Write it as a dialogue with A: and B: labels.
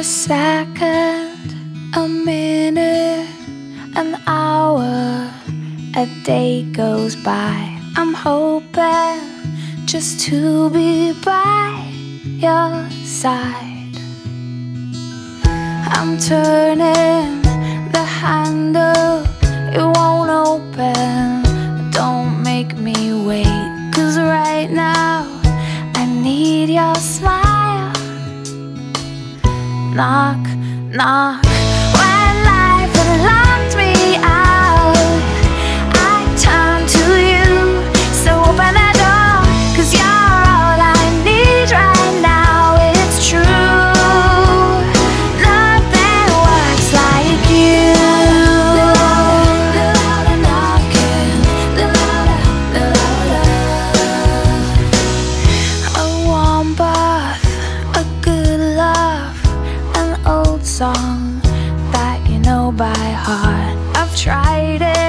A: A second, a minute, an hour, a day goes by. I'm hoping just to be by your side. I'm turning the handle, it won't open. Don't make me wait, cause right now I need your smile knock, knock. song that you know by heart. I've tried it.